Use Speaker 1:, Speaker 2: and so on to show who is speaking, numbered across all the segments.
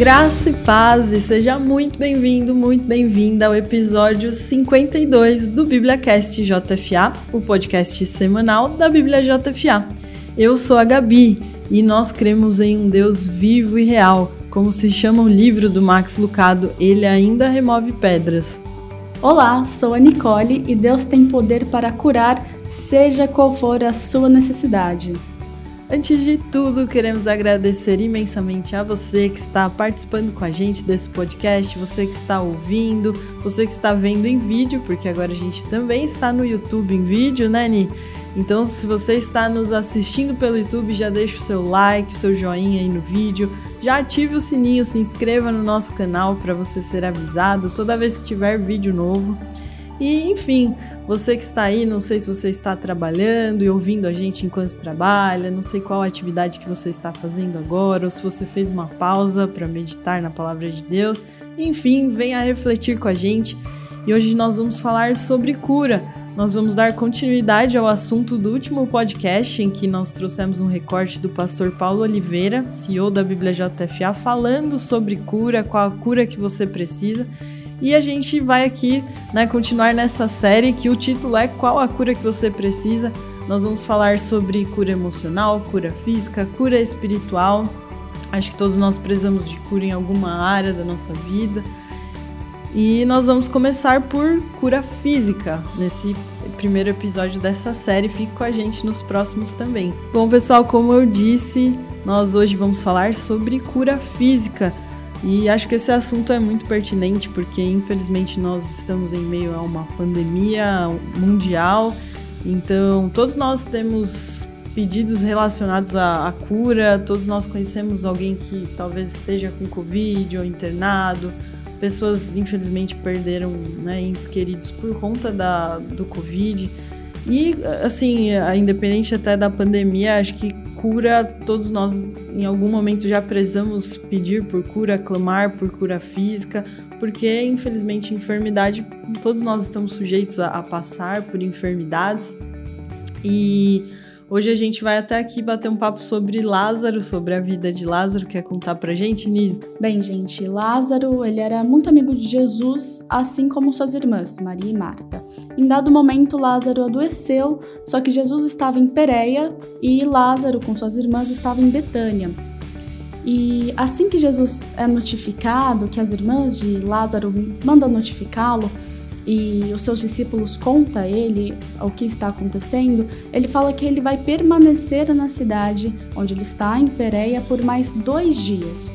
Speaker 1: Graça e paz, e seja muito bem-vindo, muito bem-vinda ao episódio 52 do BíbliaCast JFA, o podcast semanal da Bíblia JFA. Eu sou a Gabi e nós cremos em um Deus vivo e real, como se chama o livro do Max Lucado, Ele Ainda Remove Pedras.
Speaker 2: Olá, sou a Nicole e Deus tem poder para curar, seja qual for a sua necessidade.
Speaker 1: Antes de tudo, queremos agradecer imensamente a você que está participando com a gente desse podcast, você que está ouvindo, você que está vendo em vídeo, porque agora a gente também está no YouTube em vídeo, né, Ni? Então, se você está nos assistindo pelo YouTube, já deixa o seu like, o seu joinha aí no vídeo, já ative o sininho, se inscreva no nosso canal para você ser avisado toda vez que tiver vídeo novo. E enfim, você que está aí, não sei se você está trabalhando e ouvindo a gente enquanto trabalha, não sei qual atividade que você está fazendo agora, ou se você fez uma pausa para meditar na palavra de Deus. Enfim, venha refletir com a gente. E hoje nós vamos falar sobre cura. Nós vamos dar continuidade ao assunto do último podcast em que nós trouxemos um recorte do pastor Paulo Oliveira, CEO da Bíblia JFA, falando sobre cura, qual a cura que você precisa. E a gente vai aqui né, continuar nessa série que o título é Qual a cura que você precisa? Nós vamos falar sobre cura emocional, cura física, cura espiritual. Acho que todos nós precisamos de cura em alguma área da nossa vida. E nós vamos começar por cura física nesse primeiro episódio dessa série. Fique com a gente nos próximos também. Bom, pessoal, como eu disse, nós hoje vamos falar sobre cura física. E acho que esse assunto é muito pertinente porque, infelizmente, nós estamos em meio a uma pandemia mundial. Então, todos nós temos pedidos relacionados à, à cura, todos nós conhecemos alguém que talvez esteja com Covid ou internado. Pessoas, infelizmente, perderam né, entes queridos por conta da, do Covid. E, assim, independente até da pandemia, acho que cura, todos nós em algum momento já precisamos pedir por cura, clamar por cura física, porque infelizmente enfermidade, todos nós estamos sujeitos a, a passar por enfermidades. E Hoje a gente vai até aqui bater um papo sobre Lázaro, sobre a vida de Lázaro. Quer contar pra gente, Nili?
Speaker 2: Bem, gente, Lázaro, ele era muito amigo de Jesus, assim como suas irmãs, Maria e Marta. Em dado momento, Lázaro adoeceu, só que Jesus estava em Pereia e Lázaro, com suas irmãs, estava em Betânia. E assim que Jesus é notificado, que as irmãs de Lázaro mandam notificá-lo, e os seus discípulos conta a ele o que está acontecendo, ele fala que ele vai permanecer na cidade onde ele está, em Pereia, por mais dois dias.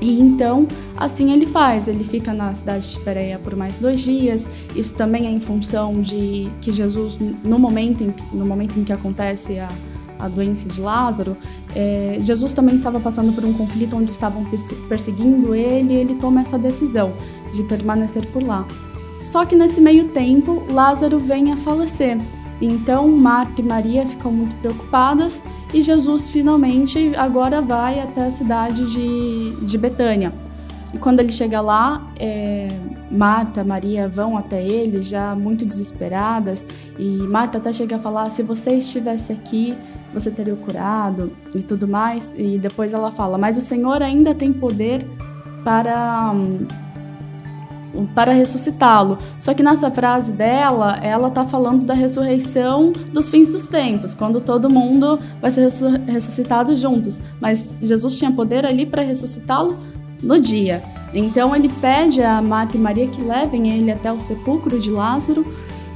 Speaker 2: E então, assim ele faz, ele fica na cidade de Pereia por mais dois dias. Isso também é em função de que Jesus, no momento em, no momento em que acontece a, a doença de Lázaro, é, Jesus também estava passando por um conflito onde estavam perseguindo ele e ele toma essa decisão de permanecer por lá. Só que nesse meio tempo, Lázaro vem a falecer. Então Marta e Maria ficam muito preocupadas e Jesus finalmente agora vai até a cidade de, de Betânia. E quando ele chega lá, é, Marta, Maria vão até ele já muito desesperadas e Marta até chega a falar: se você estivesse aqui, você teria o curado e tudo mais. E depois ela fala: mas o Senhor ainda tem poder para para ressuscitá-lo. Só que nessa frase dela, ela tá falando da ressurreição dos fins dos tempos, quando todo mundo vai ser ressuscitado juntos. Mas Jesus tinha poder ali para ressuscitá-lo no dia. Então ele pede a Marta e Maria que levem ele até o sepulcro de Lázaro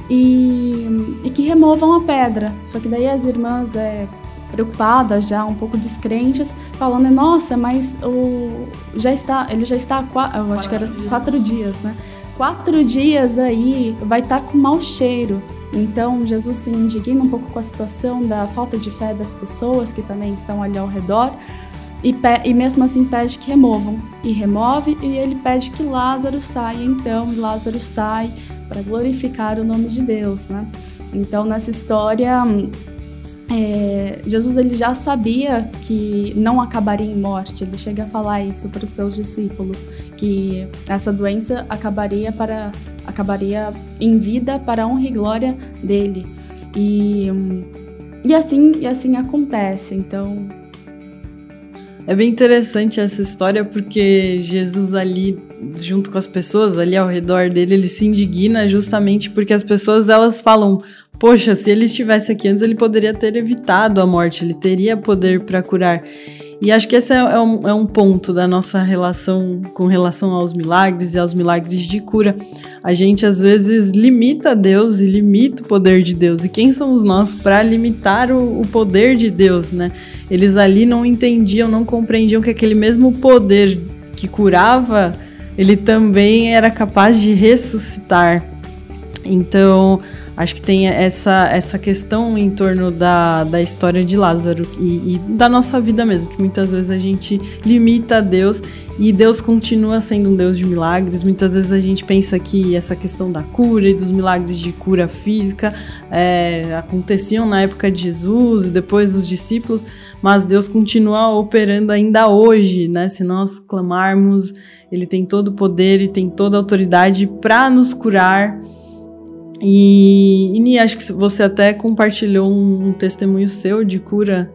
Speaker 2: e, e que removam a pedra. Só que daí as irmãs é, preocupadas, já um pouco descrentes, falando: "Nossa, mas o já está, ele já está há eu acho que era quatro dias, né? Quatro dias aí vai estar tá com mau cheiro." Então Jesus se indigna um pouco com a situação da falta de fé das pessoas que também estão ali ao redor. E, e, mesmo assim pede que removam. E remove, e ele pede que Lázaro saia. Então, Lázaro sai para glorificar o nome de Deus, né? Então, nessa história, é, Jesus ele já sabia que não acabaria em morte. Ele chega a falar isso para os seus discípulos, que essa doença acabaria para acabaria em vida para a honra e glória dele. E, e assim e assim acontece. Então
Speaker 1: É bem interessante essa história porque Jesus ali, junto com as pessoas ali ao redor dele, ele se indigna justamente porque as pessoas elas falam: Poxa, se ele estivesse aqui antes, ele poderia ter evitado a morte, ele teria poder para curar. E acho que esse é, é, um, é um ponto da nossa relação com relação aos milagres e aos milagres de cura. A gente às vezes limita Deus e limita o poder de Deus. E quem somos nós para limitar o, o poder de Deus, né? Eles ali não entendiam, não compreendiam que aquele mesmo poder que curava, ele também era capaz de ressuscitar. Então, Acho que tem essa, essa questão em torno da, da história de Lázaro e, e, da nossa vida mesmo, que muitas vezes a gente limita a Deus e Deus continua sendo um Deus de milagres. Muitas vezes a gente pensa que essa questão da cura e dos milagres de cura física é, aconteciam na época de Jesus e depois dos discípulos, mas Deus continua operando ainda hoje, né? Se nós clamarmos, Ele tem todo o poder e tem toda a autoridade para nos curar. E, e acho que você até compartilhou um, testemunho seu de cura.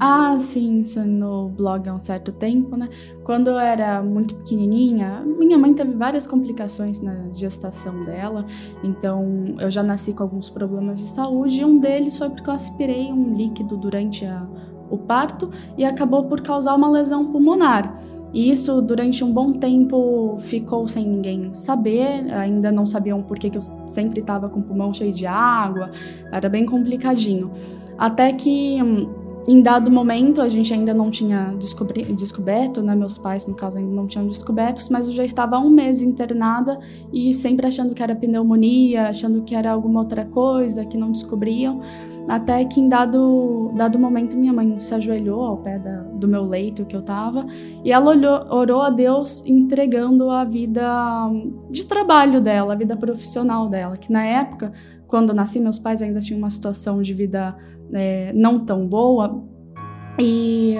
Speaker 2: Ah, sim, isso no blog há um certo tempo, né? Quando eu era muito pequenininha, minha mãe teve várias complicações na gestação dela, então eu já nasci com alguns problemas de saúde e um deles foi porque eu aspirei um líquido durante a, o parto e acabou por causar uma lesão pulmonar. E isso, durante um bom tempo, ficou sem ninguém saber. Ainda não sabiam por que, eu sempre estava com o pulmão cheio de água. Era bem complicadinho. Até que, em dado momento, a gente ainda não tinha descoberto, né? Meus pais, no caso, ainda não tinham descoberto, mas eu já estava há um mês internada e sempre achando que era pneumonia, achando que era alguma outra coisa que não descobriam. Até que em dado, dado momento minha mãe se ajoelhou ao pé da, do meu leito que eu tava e ela olhou, orou a Deus entregando a vida de trabalho dela, a vida profissional dela, que na época, quando eu nasci, meus pais ainda tinham uma situação de vida é, não tão boa, e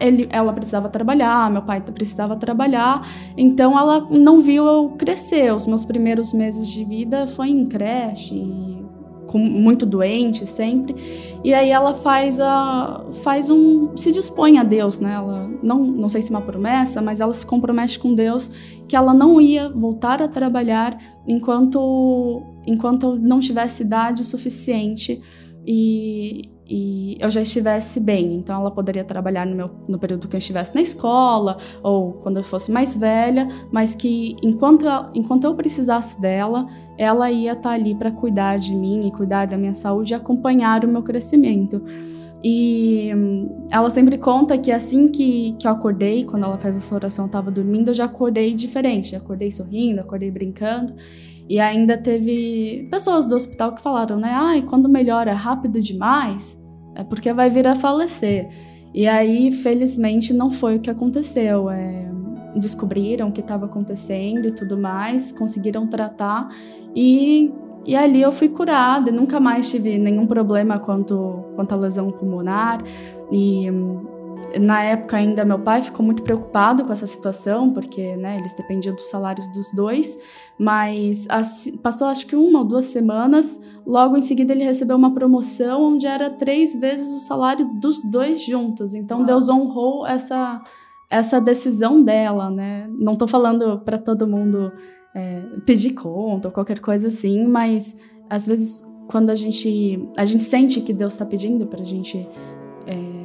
Speaker 2: ele, ela precisava trabalhar, meu pai precisava trabalhar, então ela não viu eu crescer. Os meus primeiros meses de vida foi em creche, com, muito doente sempre. E aí ela faz a faz um se dispõe a Deus, né? Ela não não sei se é uma promessa, mas ela se compromete com Deus que ela não ia voltar a trabalhar enquanto enquanto não tivesse idade suficiente e e eu já estivesse bem. Então ela poderia trabalhar no, meu, no período que eu estivesse na escola ou quando eu fosse mais velha, mas que enquanto, enquanto eu precisasse dela, ela ia estar tá ali para cuidar de mim e cuidar da minha saúde e acompanhar o meu crescimento. E hum, ela sempre conta que assim que, que eu acordei, quando ela fez essa oração, eu estava dormindo, eu já acordei diferente. Acordei sorrindo, acordei brincando. E ainda teve pessoas do hospital que falaram, né? Ai, quando melhora rápido demais, é porque vai vir a falecer. E aí, felizmente, não foi o que aconteceu. É, descobriram o que estava acontecendo e tudo mais, conseguiram tratar e, e ali eu fui curada, nunca mais tive nenhum problema quanto, quanto à lesão pulmonar. E na época ainda meu pai ficou muito preocupado com essa situação, porque né, eles dependiam dos salários dos dois, mas assim, passou acho que uma ou duas semanas, logo em seguida ele recebeu uma promoção onde era três vezes o salário dos dois juntos. Então Deus honrou essa, essa decisão dela, né? Não estou falando para todo mundo é, pedir conta ou qualquer coisa assim, mas às vezes quando a gente a gente sente que Deus está pedindo para a gente é,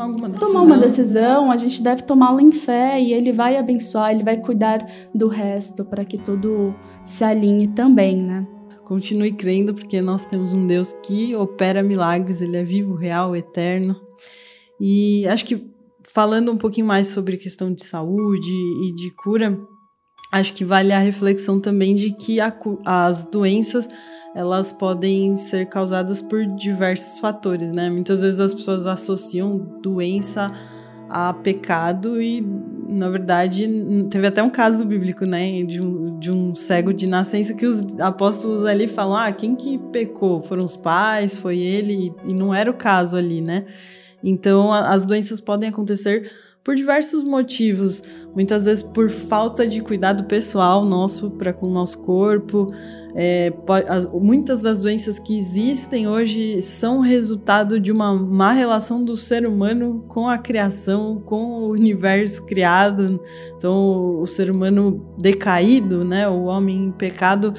Speaker 1: tomar alguma decisão.
Speaker 2: tomar uma decisão, a gente deve tomá-la em fé e Ele vai abençoar, Ele vai cuidar do resto para que tudo se alinhe também, né?
Speaker 1: Continue crendo, porque nós temos um Deus que opera milagres, Ele é vivo, real, eterno. E acho que falando um pouquinho mais sobre questão de saúde e de cura, acho que vale a reflexão também de que a, as doenças elas podem ser causadas por diversos fatores, né? Muitas vezes as pessoas associam doença a pecado e, na verdade, teve até um caso bíblico, né? De um, de um cego de nascença que os apóstolos ali falam: ah, quem que pecou? Foram os pais? Foi ele? E não era o caso ali, né? Então, as doenças podem acontecer por diversos motivos, muitas vezes por falta de cuidado pessoal nosso para com o nosso corpo. É, as, muitas das doenças que existem hoje são resultado de uma má relação do ser humano com a criação, com o universo criado. Então, o ser humano decaído, né, o homem em pecado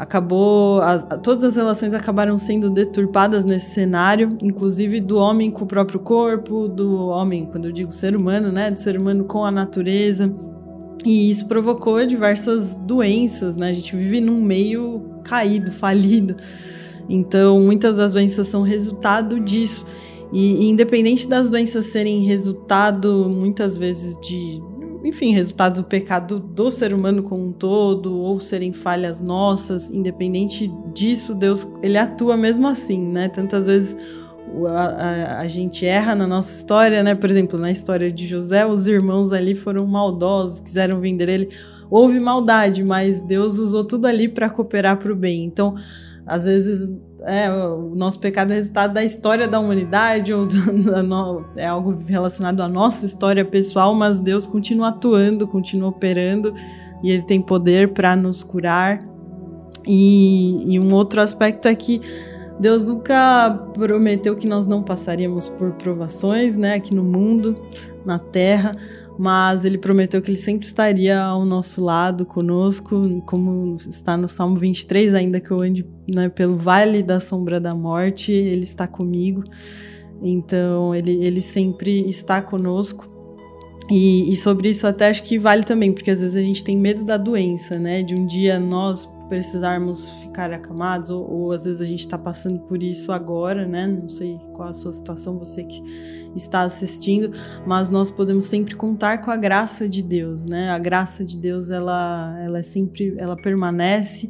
Speaker 1: acabou as, todas as relações acabaram sendo deturpadas nesse cenário, inclusive do homem com o próprio corpo, do homem, quando eu digo ser humano, né, do ser humano com a natureza. E isso provocou diversas doenças, né? A gente vive num meio caído, falido. Então, muitas das doenças são resultado disso. E, e independente das doenças serem resultado muitas vezes de enfim, resultado do pecado do ser humano como um todo, ou serem falhas nossas, independente disso, Deus, ele atua mesmo assim, né? Tantas vezes a, a, a, gente erra na nossa história, né? Por exemplo, na história de José, os irmãos ali foram maldosos, quiseram vender ele. Houve maldade, mas Deus usou tudo ali para cooperar para o bem. Então, às vezes é, o nosso pecado é resultado da história da humanidade, ou do, no, é algo relacionado à nossa história pessoal, mas Deus continua atuando, continua operando e Ele tem poder para nos curar. E, e um outro aspecto é que Deus nunca prometeu que nós não passaríamos por provações, né, aqui no mundo, na terra, mas ele prometeu que ele sempre estaria ao nosso lado, conosco, como está no Salmo 23, ainda que eu ande né, pelo vale da sombra da morte, ele está comigo. Então, ele, ele sempre está conosco. E, e sobre isso até acho que vale também, porque às vezes a gente tem medo da doença, né? De um dia nós precisarmos ficar acamados, ou, ou às vezes a gente está passando por isso agora, né? Não sei qual a sua situação, você que está assistindo, mas nós podemos sempre contar com a graça de Deus, né? A graça de Deus, ela, ela é sempre, ela permanece.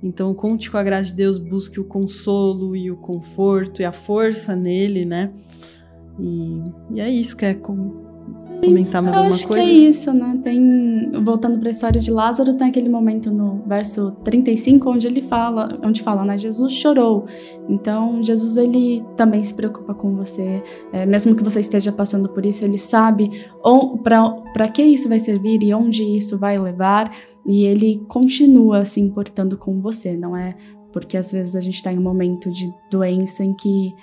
Speaker 1: Então, conte com a graça de Deus, busque o consolo e o conforto e a força nele, né? E, e é isso que é Sim, comentar mais alguma
Speaker 2: acho
Speaker 1: coisa?
Speaker 2: Que é isso, né? Tem voltando para a história de Lázaro, tem aquele momento no verso 35 onde ele fala, onde fala, né? Jesus chorou. Então, Jesus ele também se preocupa com você, é, mesmo que você esteja passando por isso, ele sabe para que isso vai servir e onde isso vai levar, e ele continua se importando com você, não é? Porque às vezes a gente está em um momento de doença em que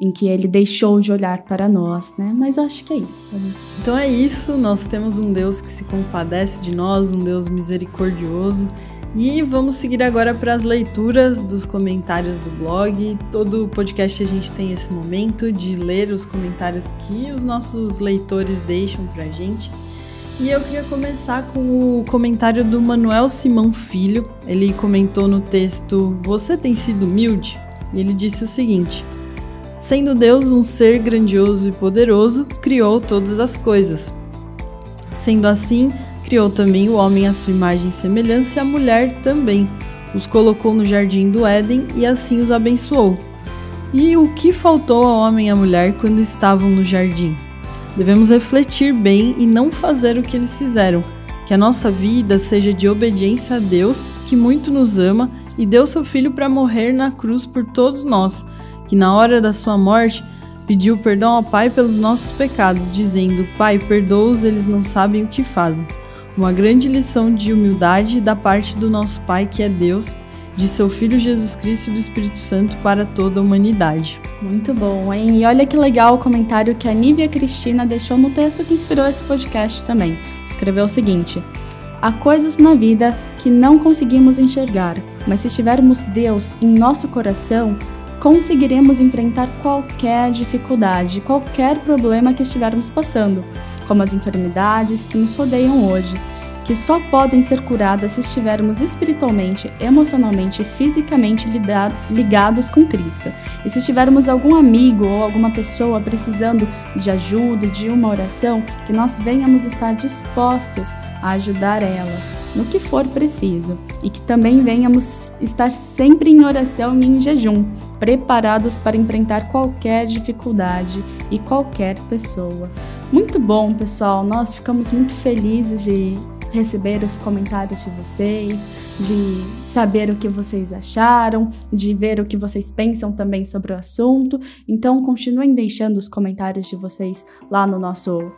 Speaker 2: em que ele deixou de olhar para nós, né? Mas acho que é isso.
Speaker 1: Então é isso, nós temos um Deus que se compadece de nós, um Deus misericordioso. E vamos seguir agora para as leituras dos comentários do blog. Todo podcast a gente tem esse momento de ler os comentários que os nossos leitores deixam para a gente. E eu queria começar com o comentário do Manuel Simão Filho. Ele comentou no texto: Você tem sido humilde? E ele disse o seguinte: Sendo Deus um ser grandioso e poderoso, criou todas as coisas. Sendo assim, criou também o homem à sua imagem e semelhança e a mulher também. Os colocou no jardim do Éden e assim os abençoou. E o que faltou ao homem e à mulher quando estavam no jardim? Devemos refletir bem e não fazer o que eles fizeram. Que a nossa vida seja de obediência a Deus, que muito nos ama e deu seu filho para morrer na cruz por todos nós que na hora da sua morte pediu perdão ao Pai pelos nossos pecados, dizendo: Pai, perdoa-os, eles não sabem o que fazem. Uma grande lição de humildade da parte do nosso Pai, que é Deus, de seu Filho Jesus Cristo e do Espírito Santo para toda a humanidade.
Speaker 2: Muito bom, hein? E olha que legal o comentário que a Nívia Cristina deixou no texto que inspirou esse podcast também. Escreveu o seguinte: Há coisas na vida que não conseguimos enxergar, mas se tivermos Deus em nosso coração, conseguiremos enfrentar qualquer dificuldade, qualquer problema que estivermos passando, como as enfermidades que nos rodeiam hoje, que só podem ser curadas se estivermos espiritualmente, emocionalmente e fisicamente ligados com Cristo. E se tivermos algum amigo ou alguma pessoa precisando de ajuda, de uma oração, que nós venhamos estar dispostos a ajudar elas no que for preciso e que também venhamos estar sempre em oração e em jejum, preparados para enfrentar qualquer dificuldade e qualquer pessoa. Muito bom, pessoal. Nós ficamos muito felizes de receber os comentários de vocês, de saber o que vocês acharam, de ver o que vocês pensam também sobre o assunto. Então, continuem deixando os comentários de vocês lá no nosso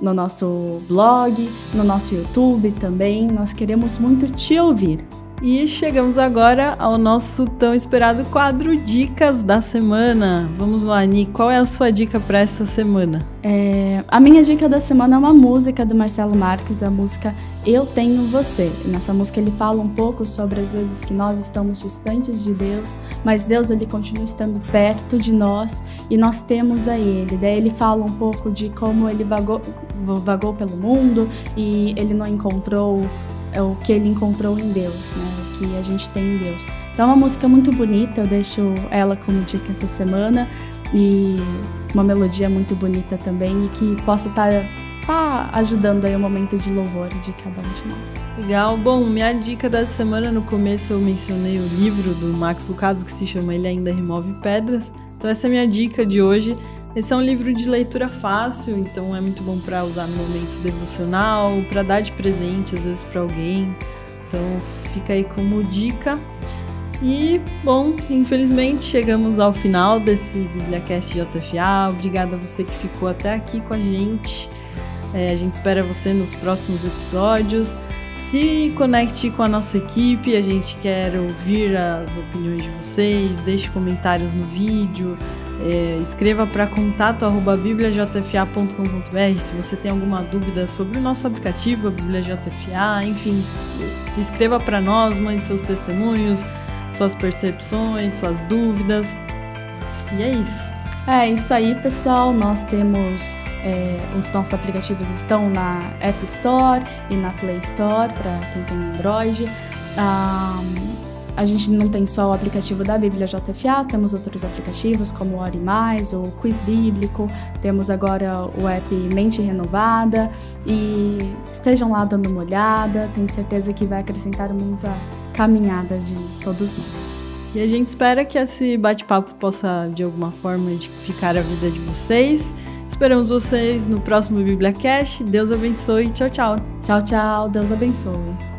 Speaker 2: no nosso blog, no nosso YouTube também. Nós queremos muito te ouvir.
Speaker 1: E chegamos agora ao nosso tão esperado quadro Dicas da Semana. Vamos lá, Ani, qual é a sua dica para essa semana?
Speaker 2: É, a minha dica da semana é uma música do Marcelo Marques, a música Eu Tenho Você. nessa música ele fala um pouco sobre as vezes que nós estamos distantes de Deus, mas Deus ele continua estando perto de nós e nós temos a Ele. Daí ele fala um pouco de como ele vagou, vagou pelo mundo e ele não encontrou é o que ele encontrou em Deus, né? O que a gente tem em Deus. Então é uma música muito bonita, eu deixo ela como dica essa semana e uma melodia muito bonita também e que possa estar tá, tá ajudando aí o momento de louvor de cada um de nós.
Speaker 1: Legal. Bom, minha dica da semana no começo eu mencionei o livro do Max Lucado que se chama Ele Ainda Remove Pedras. Então essa é a minha dica de hoje. Esse é um livro de leitura fácil, então é muito bom para usar no momento devocional, para dar de presente às vezes para alguém. Então fica aí como dica. E, bom, infelizmente chegamos ao final desse BibliaCast JFA. Obrigada a você que ficou até aqui com a gente. É, a gente espera você nos próximos episódios. Se conecte com a nossa equipe, a gente quer ouvir as opiniões de vocês, deixe comentários no vídeo, é, escreva para contato@bibliajfa.com.br se você tem alguma dúvida sobre o nosso aplicativo, a Bíblia JFA, enfim, escreva para nós, mande seus testemunhos, suas percepções, suas dúvidas. E é isso.
Speaker 2: É isso aí, pessoal. Nós temos é, os nossos aplicativos estão na App Store e na Play Store para quem tem Android. Um, a gente não tem só o aplicativo da Bíblia JFA, temos outros aplicativos como o Ore Mais, o Quiz Bíblico, temos agora o app Mente Renovada e estejam lá dando uma olhada, tenho certeza que vai acrescentar muito a caminhada de todos nós.
Speaker 1: E a gente espera que esse bate-papo possa, de alguma forma, edificar a vida de vocês. Esperamos vocês no próximo BibliaCast. Deus abençoe. Tchau, tchau.
Speaker 2: Tchau, tchau. Deus abençoe.